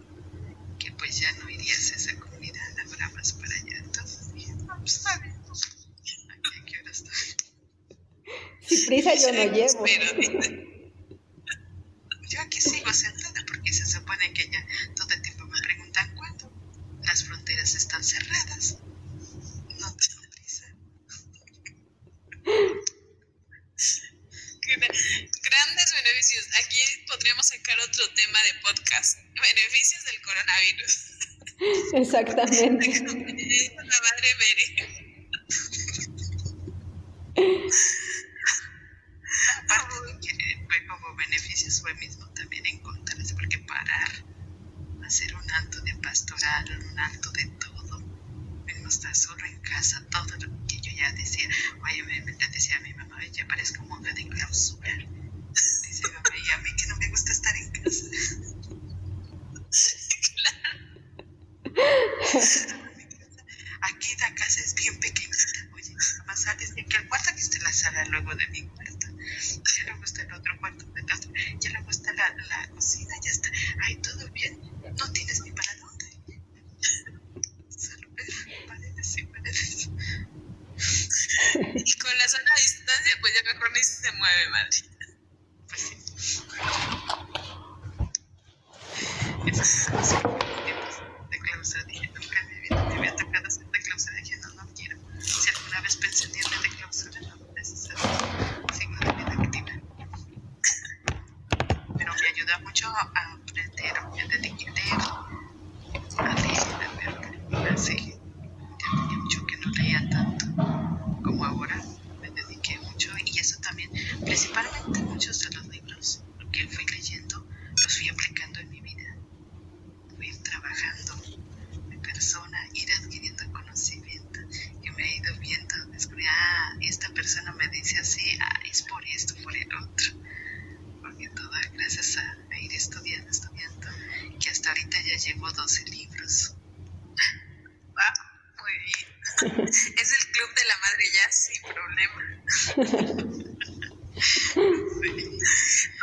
que pues ya no irías a esa comunidad, habrá más para allá. Entonces dije, no, pues está bien. Aquí, ¿a qué hora estoy? Si prisa yo no llevo. (laughs) Yo aquí sigo sentada porque se supone que ya todo el tiempo me preguntan cuándo. Las fronteras están cerradas. No tengo prisa. Grandes beneficios. Aquí podríamos sacar otro tema de podcast. Beneficios del coronavirus. Exactamente. (laughs) La madre Bere. Aparte de que fue como fue mismo también encontrarse, porque parar, hacer un alto de pastoral, un alto de todo, mismo estar solo en casa, todo lo que yo ya decía, oye, me, me decía a mi mamá, ya parezco monja de clausura. Dice mamá, y a mí que no me gusta estar en casa. (laughs) Aquí la casa es bien pequeñita. Oye, mamá, sales de aquí al cuarto, que está la sala luego de mi cuarto. Ya luego está el otro cuarto. Ya luego está la, la cocina, ya está. Ay, todo bien. No tienes ni para dónde. Paredes y paredes. Y con la sana distancia, pues ya mejor ni se mueve, madre. Pues sí. Eso es cosa. De clausura dije, nunca en mi vida me había tocado hacer de clausura. Dije, no, no quiero. Si alguna vez pensé en irme de clausura, no necesito signo de vida activa. Pero me ayuda mucho a aprender, me dediqué a leer, a leer, a ver, así. Ya tenía mucho que no leía tanto como ahora. Me dediqué mucho y eso también, principalmente muchos de los libros que fui leyendo, los fui aplicando en mi vida. Fui trabajando mi persona, ir adquiriendo conocimiento, que me ha ido viendo, descubrir, ah, esta persona me dice así, ah, es por esto, por el otro. Porque todo gracias a, a ir estudiando, estudiando, que hasta ahorita ya llevo 12 libros. Va, muy bien. Es el club de la madre ya sin problema.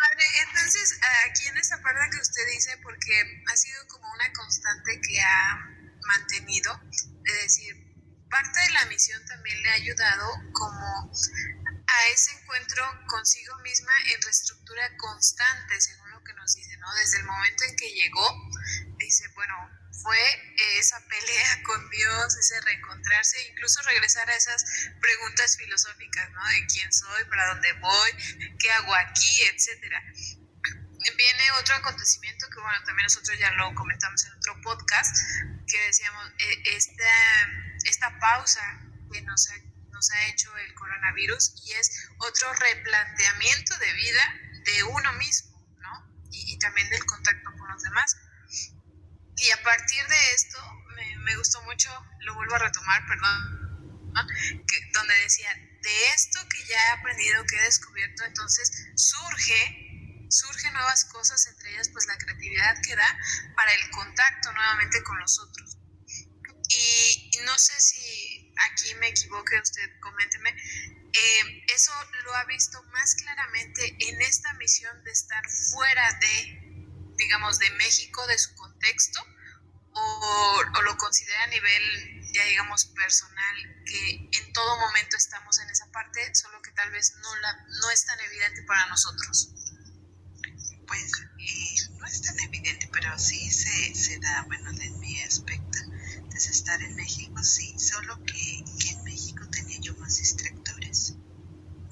Madre, entonces aquí en esta parte que usted dice, porque ha sido como una constante que ha mantenido, de decir, parte de la misión también le ha ayudado como a ese encuentro consigo misma en reestructura constante, según lo que nos dice, ¿no? Desde el momento en que llegó, dice, bueno, fue esa pelea con Dios, ese reencontrarse, incluso regresar a esas preguntas filosóficas, ¿no? De quién soy, para dónde voy, qué hago aquí, etcétera. Viene otro acontecimiento que, bueno, también nosotros ya lo comentamos en otro podcast, que decíamos, eh, esta, esta pausa que nos ha, nos ha hecho el coronavirus y es otro replanteamiento de vida de uno mismo, ¿no? Y, y también del contacto con los demás. Y a partir de esto me, me gustó mucho, lo vuelvo a retomar, perdón, ¿no? que, donde decía, de esto que ya he aprendido, que he descubierto, entonces surge surgen nuevas cosas, entre ellas pues la creatividad que da para el contacto nuevamente con los otros. Y no sé si aquí me equivoque, usted coménteme, eh, eso lo ha visto más claramente en esta misión de estar fuera de, digamos, de México, de su contexto, o, o lo considera a nivel, ya digamos, personal, que en todo momento estamos en esa parte, solo que tal vez no, la, no es tan evidente para nosotros pues y no es tan evidente, pero sí se, se da, bueno, en mi aspecto, desde estar en México, sí, solo que, que en México tenía yo más distractores.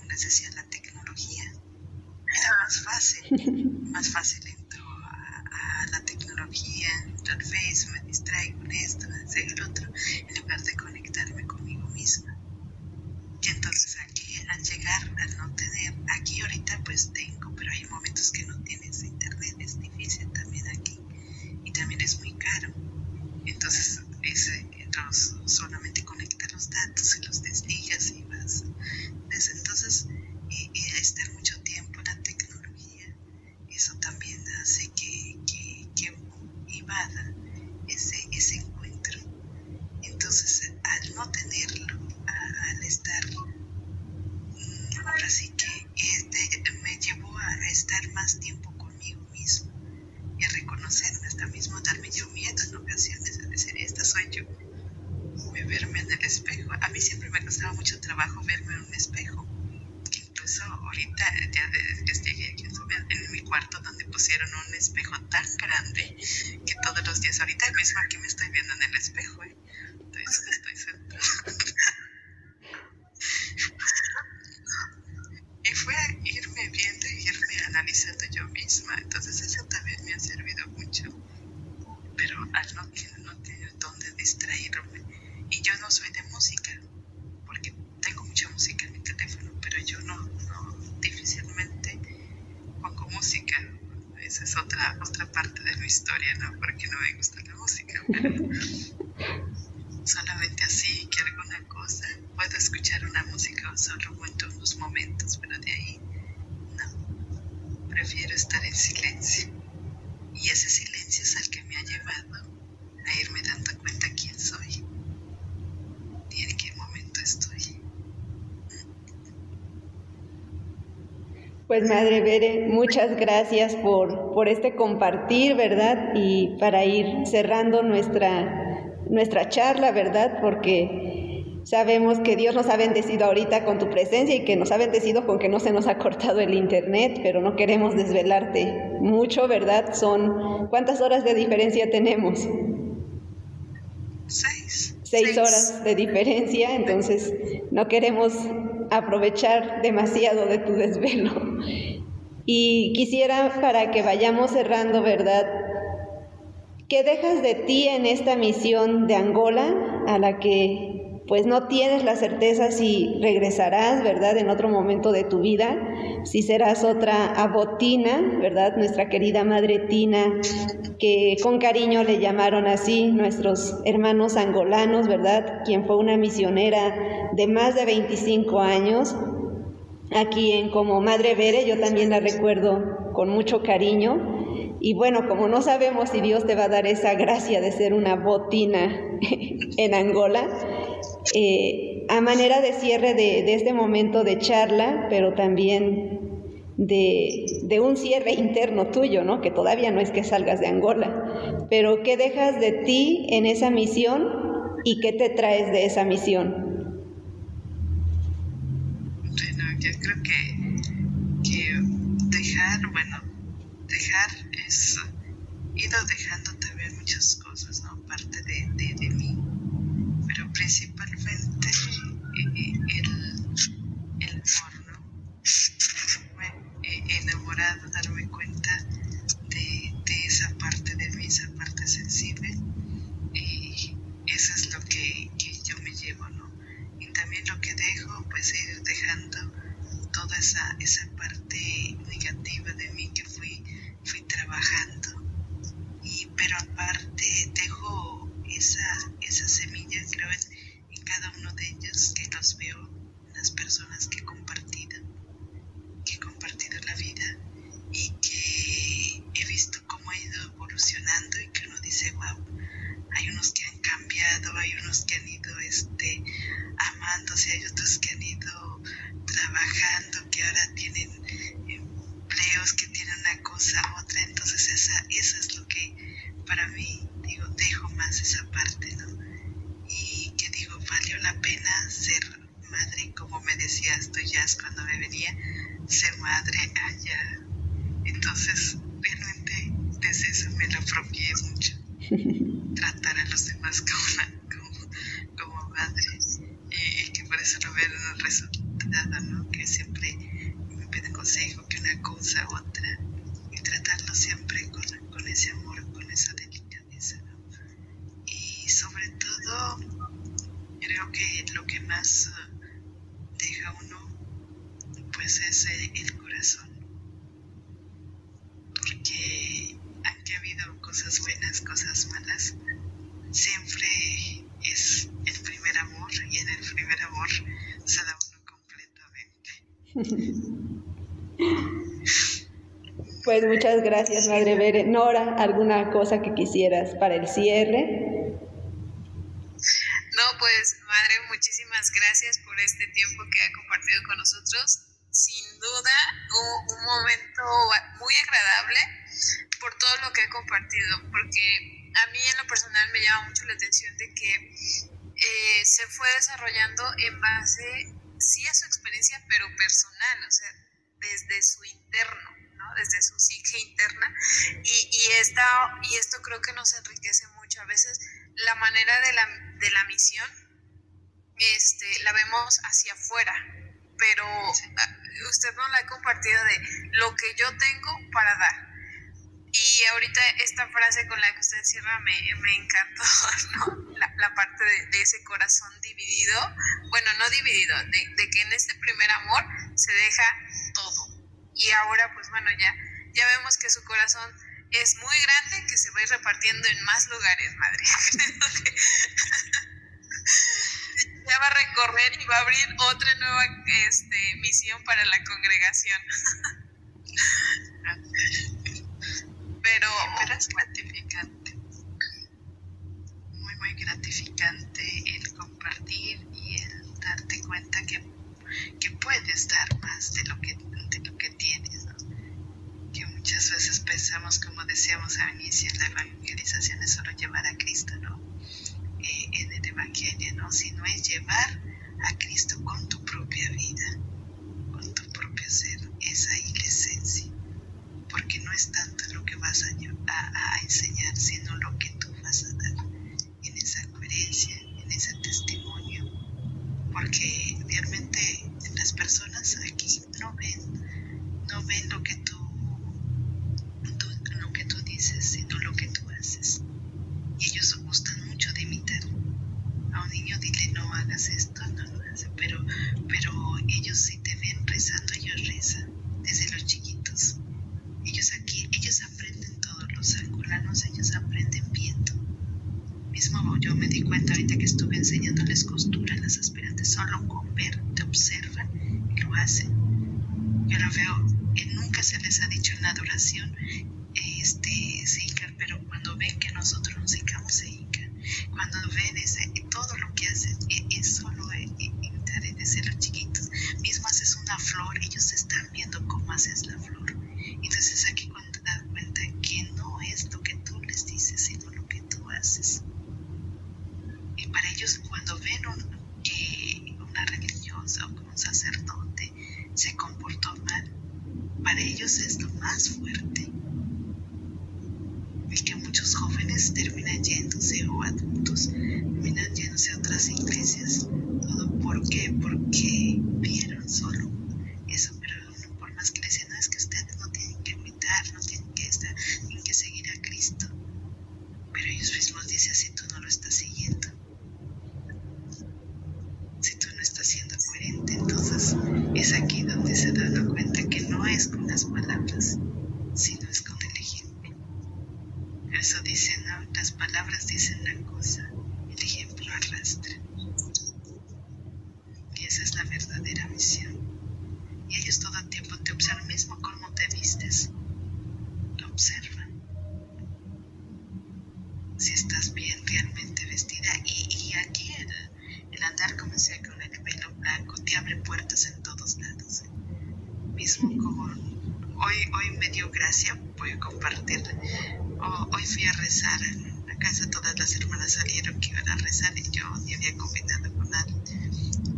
Les decía la tecnología, era más fácil. (laughs) más fácil entro a, la tecnología, al Facebook, me distraigo con esto, distraigo el otro, en lugar de conectarme conmigo misma. Y entonces aquí, al llegar, al no tener, aquí ahorita pues tengo, pero hay momentos que no tienes internet, es difícil también aquí. Y también es muy caro. Entonces, ese, solamente conecta los datos y los desligas y vas. Entonces, y, y estar mucho tiempo en la tecnología, eso también hace que, que, que invada ese, ese encuentro. Entonces, al no tenerlo, al estar, mm, ahora sí que este, me llevó a estar más tiempo conmigo mismo y a reconocerme, hasta mismo darme yo miedo en ocasiones, a decir, esta soy yo, verme en el espejo. A mí siempre me costaba mucho trabajo verme en un espejo. Incluso ahorita ya llegué aquí en mi cuarto donde pusieron un espejo tan grande que todos los días, ahorita mismo aquí me estoy viendo en el espejo. ¿eh? Entonces estoy sentada. y fue irme viendo y irme analizando yo misma. Entonces eso también me ha servido mucho. Pero al no, no tener dónde distraerme, y yo no soy de música, porque tengo mucha música en mi teléfono, pero yo no, no difícilmente pongo música. Esa es otra, otra parte de mi historia, ¿no? Porque no me gusta la música, pero (laughs) solamente así que alguna cosa puedo escuchar una música solo en unos momentos, pero de ahí. Prefiero estar en silencio. Y ese silencio es el que me ha llevado a irme dando cuenta quién soy y en qué momento estoy. Pues Madre Bere, muchas gracias por, por este compartir, ¿verdad? Y para ir cerrando nuestra, nuestra charla, ¿verdad? Porque sabemos que Dios nos ha bendecido ahorita con tu presencia y que nos ha bendecido con que no se nos ha cortado el internet, pero no queremos desvelarte mucho, ¿verdad? Son, ¿cuántas horas de diferencia tenemos? Seis seis horas de diferencia, entonces no queremos aprovechar demasiado de tu desvelo. Y quisiera para que vayamos cerrando, ¿verdad? ¿Qué dejas de ti en esta misión de Angola a la que pues no tienes la certeza si regresarás, ¿verdad? En otro momento de tu vida, si serás otra abotina, ¿verdad? Nuestra querida madre Tina, que con cariño le llamaron así nuestros hermanos angolanos, ¿verdad? Quien fue una misionera de más de 25 años. Aquí en como Madre Bere, yo también la recuerdo con mucho cariño. Y bueno, como no sabemos si Dios te va a dar esa gracia de ser una botina (laughs) en Angola, eh, a manera de cierre de, este momento de charla, pero también de, un cierre interno tuyo, ¿no? Que todavía no es que salgas de Angola, pero ¿qué dejas de ti en esa misión y qué te traes de esa misión? Bueno, yo creo que, dejar, bueno, dejar es, ido dejando también muchas cosas, ¿no? Parte de, de mí pero principalmente eh, el, el amor, Me he enamorado darme cuenta de, de, esa parte de mí, esa parte sensible, y eso es lo que, que yo me llevo, ¿no? Y también lo que dejo, pues ir dejando toda esa, esa parte negativa de mí que fui, fui trabajando. Y, pero aparte dejo esa, esa semilla, creo, en, en cada uno de ellos, que los veo en las personas que he compartido, que he compartido la vida y que he visto cómo ha ido evolucionando y que uno dice, wow, hay unos que han cambiado, hay unos que han ido este, amándose, hay otros que han ido trabajando, que ahora tienen empleos, que tienen una cosa, otra, entonces esa, eso es lo que para mí digo, dejo más esa parte, ¿no? Y que digo, valió la pena ser madre, como me decías tú ya cuando me venía, ser madre allá. Entonces, realmente desde eso me lo apropié mucho. Tratar a los demás como, como, madre. Y, que por eso lo veo en el resultado, ¿no? Que siempre me piden consejo, que una cosa, otra cosas buenas, cosas malas, siempre es el primer amor y en el primer amor se da uno completamente. Pues muchas gracias, Madre Bere. Nora, ¿alguna cosa que quisieras para el cierre? No, pues Madre, muchísimas gracias por este tiempo que ha compartido con nosotros. Sin duda, un, momento muy agradable por todo lo que ha compartido, porque a mí en lo personal me llama mucho la atención de que eh, se fue desarrollando en base, sí a su experiencia, pero personal, o sea, desde su interno desde su psique interna y, y, esta, y esto creo que nos enriquece mucho. A veces la manera de la, de la misión este, la vemos hacia afuera, pero ah, usted nos la ha compartido de lo que yo tengo para dar. Y ahorita esta frase con la que usted cierra me, me encantó, (laughs) ¿no? La, parte de, ese corazón dividido, bueno, no dividido, de, de que en este primer amor se deja todo y ahora pues bueno, ya, ya vemos que su corazón es muy grande, que se va a ir repartiendo en más lugares, madre. (laughs) ya va a recorrer y va a abrir otra nueva este, misión para la congregación. (laughs) pero, es gratificante, muy, muy gratificante el compartir y el darte cuenta que, que puedes dar más de lo que muchas veces pensamos, como decíamos al inicio, la evangelización es solo llevar a Cristo, ¿no? Eh, en el Evangelio, ¿no? Sino es llevar a Cristo con tu propia vida, con tu propio ser. Es ahí la esencia. Porque no es tanto lo que vas a, enseñar, sino lo que tú vas a dar en esa coherencia, en ese testimonio. Porque realmente las personas aquí no ven, no ven lo que tú sino lo que tú haces. Y ellos gustan mucho de imitar. A un niño dile no hagas esto, no lo hace, pero, pero ellos si te ven rezando, ellos rezan desde los chiquitos. Ellos aquí, ellos aprenden todos los angolanos, ellos aprenden viendo. Mismo yo me di cuenta ahorita que estuve enseñándoles costura a las aspirantes, solo con ver, te observan y lo hacen. Yo lo veo, que ha dicho en la adoración este, se pero cuando ven que nosotros nos hincamos, se hincan. Cuando ven ese, todo lo que hacen, e, es solo imitar desde los chiquitos. Mismo haces una flor, ellos están viendo cómo haces la flor. Entonces aquí cuando te das cuenta que no es lo que tú les dices, sino lo que tú haces. Y para ellos cuando ven que una religiosa o un sacerdote se comportó mal, para ellos es lo más fuerte que muchos jóvenes terminan yéndose o adultos terminan yéndose a otras iglesias. ¿Todo por qué? Porque vieron solo eso, pero por más que le decían, no, es que ustedes no tienen que imitar, no tienen que estar, tienen que seguir a Cristo. Pero ellos mismos dicen, si tú no lo estás siguiendo, si tú no estás siendo coherente, entonces es aquí donde se dan cuenta que no es con las palabras, sino es con eso dicen, ¿no? Las palabras dicen la cosa, el ejemplo arrastra. Y esa es la verdadera misión. Y ellos todo el tiempo te observan, mismo cómo te vistes, lo observan. Si estás bien realmente vestida. Y, aquí el, andar, como decía, con el pelo blanco, te abre puertas en todos lados. ¿eh? Mismo hoy, hoy me dio gracia, voy a compartir hoy fui a rezar en la casa, todas las hermanas salieron que iban a rezar y yo ni había combinado con nadie.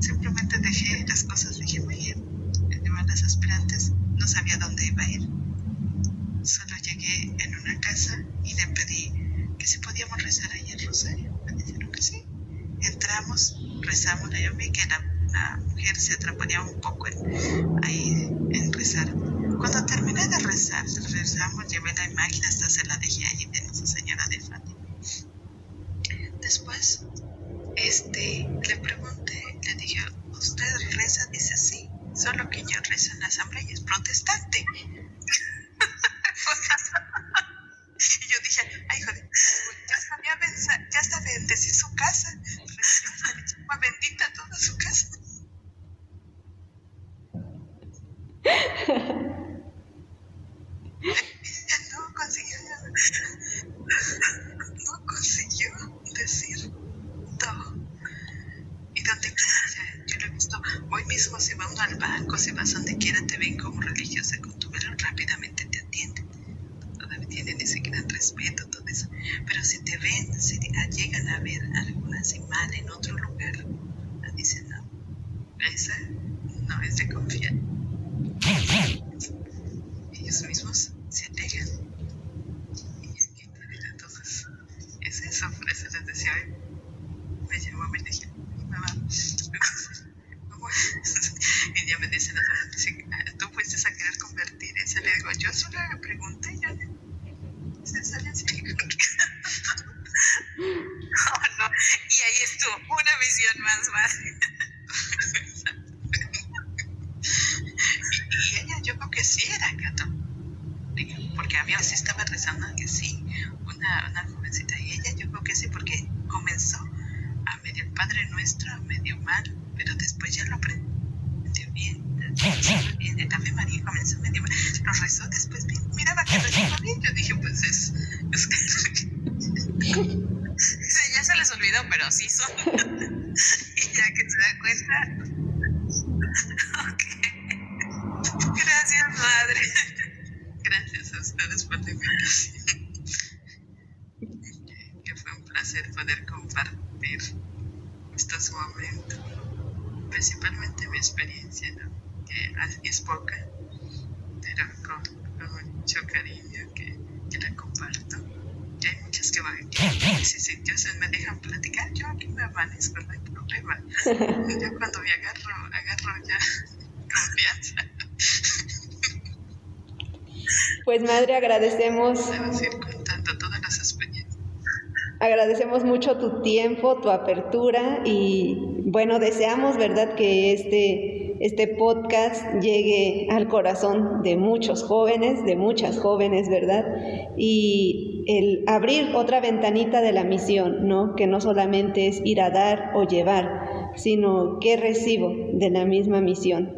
Simplemente dejé las cosas, dije, voy a ir, las aspirantes, no sabía dónde iba a ir. Solo llegué en una casa y le pedí que si podíamos rezar ahí en Rosario. Me dijeron que sí. Entramos, rezamos, yo vi que la, mujer se atraparía un poco ahí en rezar cuando terminé de rezar, rezamos, llevé la imagen, hasta se la dejé allí de Nuestra Señora de Fátima. Después, este, le pregunté, le dije, ¿usted reza? Dice, sí, solo que yo rezo en la asamblea y es protestante. y yo dije, ay, o si vas donde quiera te ven como religiosa con tu velo, rápidamente te atienden. Todavía tienen ese gran respeto, todo eso. Pero si te ven, si llegan a ver alguna semana en otro lugar, dicen, no, esa no es de confiar. Ellos mismos se alegan. Y es que entonces es eso, por eso les decía, me llamó, me dije, mamá, y ya me dicen, tú fuiste a querer convertir esa. Le digo, yo solo le pregunté, ya se sale así. oh, no. Y ahí estuvo, una visión más fácil. y, ella, yo creo que sí era católica, porque a mí a veces estaba rezando que sí, una, una jovencita, y ella yo creo que sí, porque comenzó a medio el Padre Nuestro, a medio mal, pero después ya lo aprendió bien. bien. El Ave María comenzó medio mal, lo rezó después bien, miraba que rezaba bien, (laughs) yo dije, pues es, es que... (laughs) ya se les olvidó, pero sí son. (laughs) y ya que se da cuenta. ok. Gracias, madre. Gracias a ustedes por la invitación. que fue un placer poder compartir estos momentos. Principalmente mi experiencia, ¿no? que es poca, pero con, con mucho cariño que, que la comparto y hay muchas que van que si, si Dios me dejan platicar, yo aquí me amanezco, no hay problema. Yo cuando me agarro, agarro ya (laughs) confianza. Pues madre, agradecemos. Debes ir contando todas las experiencias. Agradecemos mucho tu tiempo, tu apertura y bueno, deseamos, ¿verdad?, que este, este podcast llegue al corazón de muchos jóvenes, de muchas jóvenes, ¿verdad? Y el abrir otra ventanita de la misión, ¿no? Que no solamente es ir a dar o llevar, sino qué recibo de la misma misión.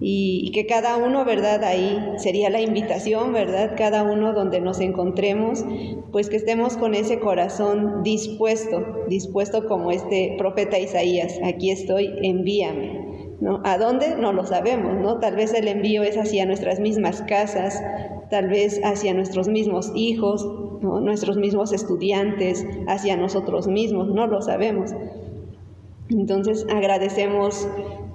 Y, que cada uno, ¿verdad? Ahí sería la invitación, ¿verdad? Cada uno donde nos encontremos, pues que estemos con ese corazón dispuesto, dispuesto como este profeta Isaías, aquí estoy, envíame. ¿No? ¿A dónde? No lo sabemos, ¿no? Tal vez el envío es hacia nuestras mismas casas, tal vez hacia nuestros mismos hijos, nuestros mismos estudiantes, hacia nosotros mismos, no lo sabemos. Entonces agradecemos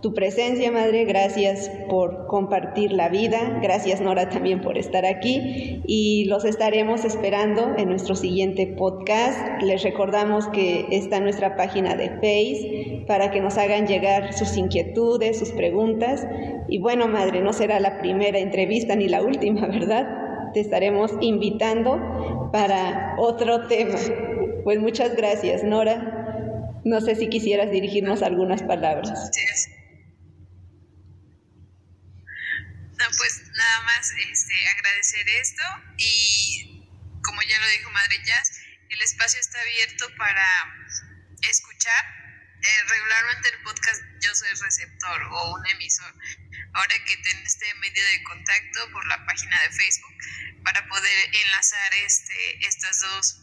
tu presencia, Madre, gracias por compartir la vida, gracias Nora también por estar aquí y los estaremos esperando en nuestro siguiente podcast. Les recordamos que está nuestra página de Face para que nos hagan llegar sus inquietudes, sus preguntas y bueno, Madre, no será la primera entrevista ni la última, (laughs) ¿verdad? Te estaremos invitando para otro tema. Pues muchas gracias, Nora. No sé si quisieras dirigirnos algunas palabras. Pues nada más este, agradecer esto y como ya lo dijo Madre Jazz, el espacio está abierto para escuchar. Eh, regularmente el podcast yo soy receptor o un emisor. Ahora que tengo este medio de contacto por la página de Facebook para poder enlazar este, estas dos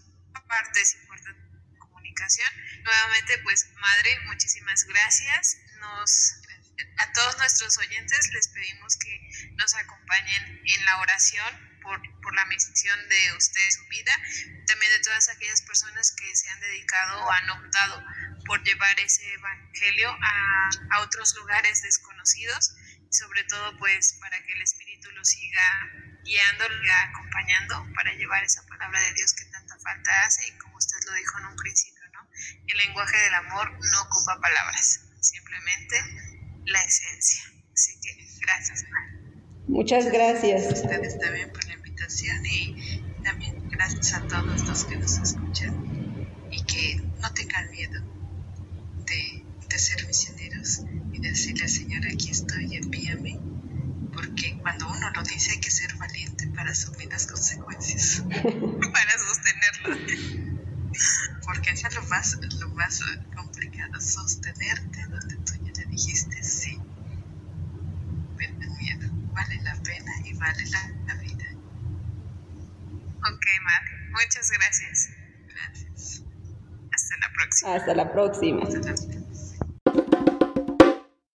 partes importantes de comunicación. Nuevamente, pues madre, muchísimas gracias. Nos a todos nuestros oyentes les pedimos que nos acompañen en la oración por, por, la misión de usted su vida, también de todas aquellas personas que se han dedicado o han optado por llevar ese evangelio a, a otros lugares desconocidos, sobre todo pues para que el Espíritu los siga guiando, lo acompañando para llevar esa palabra de Dios que tanta falta hace y como usted lo dijo en un principio, ¿no? El lenguaje del amor no ocupa palabras, simplemente la esencia. Así que gracias. Muchas gracias. A ustedes también por la invitación y también gracias a todos los que nos escuchan y que no tengan miedo de, de ser misioneros y decirle al Señor, aquí estoy, envíame. Porque cuando uno lo dice hay que ser valiente para asumir las consecuencias, (laughs) para sostenerlo. Porque eso es lo más, lo más complicado, sostenerte donde tú ya le dijiste sí. Pero el miedo vale la pena y vale la, la vida. Ok, Mar, muchas gracias. Gracias. Hasta la próxima. Hasta la próxima. Hasta la próxima.